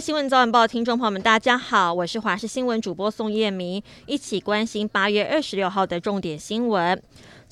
新闻早晚报听众朋友们，大家好，我是华视新闻主播宋燕明，一起关心八月二十六号的重点新闻。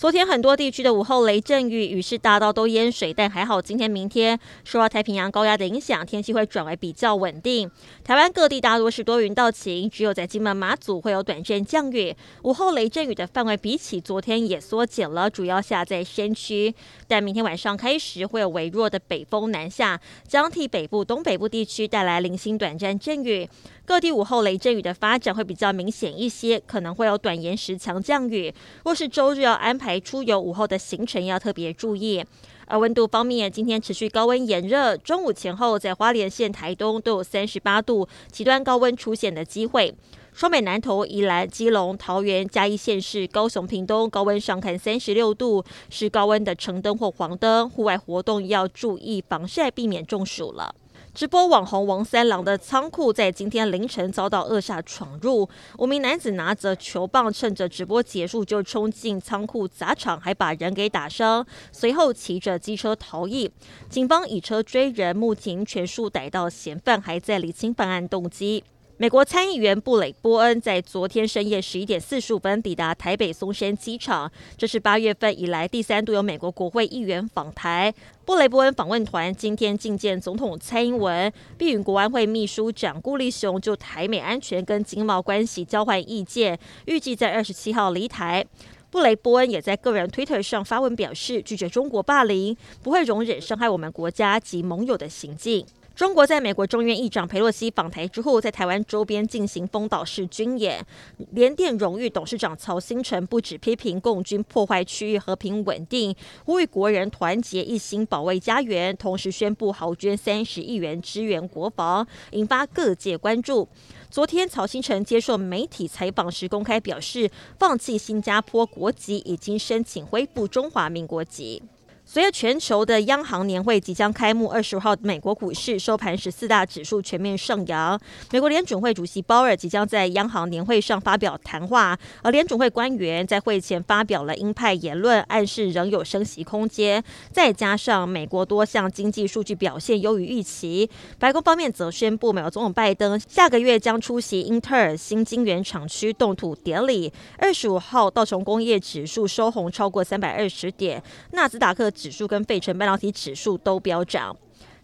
昨天很多地区的午后雷阵雨，雨势大到都淹水，但还好今天、明天受到太平洋高压的影响，天气会转为比较稳定。台湾各地大多是多云到晴，只有在金门、马祖会有短暂降雨。午后雷阵雨的范围比起昨天也缩减了，主要下在山区。但明天晚上开始会有微弱的北风南下，将替北部、东北部地区带来零星短暂阵雨。各地午后雷阵雨的发展会比较明显一些，可能会有短延时强降雨。若是周日要安排出游午后的行程，要特别注意。而温度方面，今天持续高温炎热，中午前后在花莲县、台东都有三十八度极端高温出现的机会。双北、南投、宜兰、基隆、桃园、嘉义县市、高雄、屏东高温上看三十六度，是高温的橙灯或黄灯，户外活动要注意防晒，避免中暑了。直播网红王三郎的仓库在今天凌晨遭到恶煞闯入，五名男子拿着球棒，趁着直播结束就冲进仓库砸场，还把人给打伤，随后骑着机车逃逸。警方以车追人，目前全数逮到嫌犯，还在理清犯案动机。美国参议员布雷波恩在昨天深夜十一点四十五分抵达台北松山机场，这是八月份以来第三度有美国国会议员访台。布雷波恩访问团今天觐见总统蔡英文，并与国安会秘书长顾立雄就台美安全跟经贸关系交换意见，预计在二十七号离台。布雷波恩也在个人推特上发文表示，拒绝中国霸凌，不会容忍伤害我们国家及盟友的行径。中国在美国众院议长裴洛西访台之后，在台湾周边进行封岛式军演。联电荣誉董事长曹新成不止批评共军破坏区域和平稳定，呼吁国人团结一心保卫家园，同时宣布豪捐三十亿元支援国防，引发各界关注。昨天，曹新成接受媒体采访时公开表示，放弃新加坡国籍，已经申请恢复中华民国籍。随着全球的央行年会即将开幕，二十五号美国股市收盘时四大指数全面上扬。美国联准会主席鲍尔即将在央行年会上发表谈话，而联准会官员在会前发表了鹰派言论，暗示仍有升息空间。再加上美国多项经济数据表现优于预期，白宫方面则宣布，美国总统拜登下个月将出席英特尔新晶圆厂区动土典礼。二十五号道琼工业指数收红超过三百二十点，纳斯达克指数跟费城半导体指数都飙涨。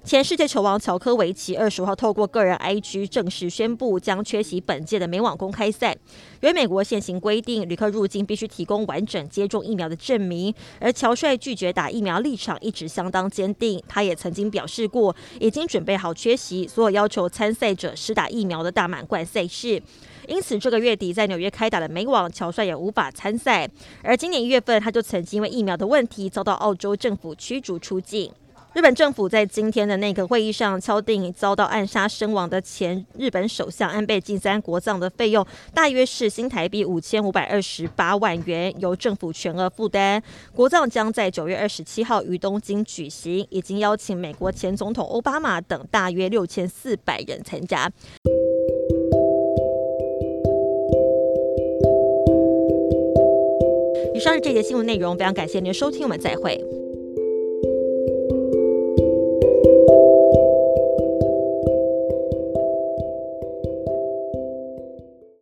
前世界球王乔科维奇二十五号透过个人 IG 正式宣布将缺席本届的美网公开赛。由于美国现行规定，旅客入境必须提供完整接种疫苗的证明，而乔帅拒绝打疫苗立场一直相当坚定。他也曾经表示过，已经准备好缺席所有要求参赛者施打疫苗的大满贯赛事。因此，这个月底在纽约开打的美网，乔帅也无法参赛。而今年一月份，他就曾经因为疫苗的问题遭到澳洲政府驱逐出境。日本政府在今天的内阁会议上敲定，遭到暗杀身亡的前日本首相安倍晋三国葬的费用，大约是新台币五千五百二十八万元，由政府全额负担。国葬将在九月二十七号于东京举行，已经邀请美国前总统奥巴马等大约六千四百人参加。以上是这节新闻内容，非常感谢您的收听，我们再会。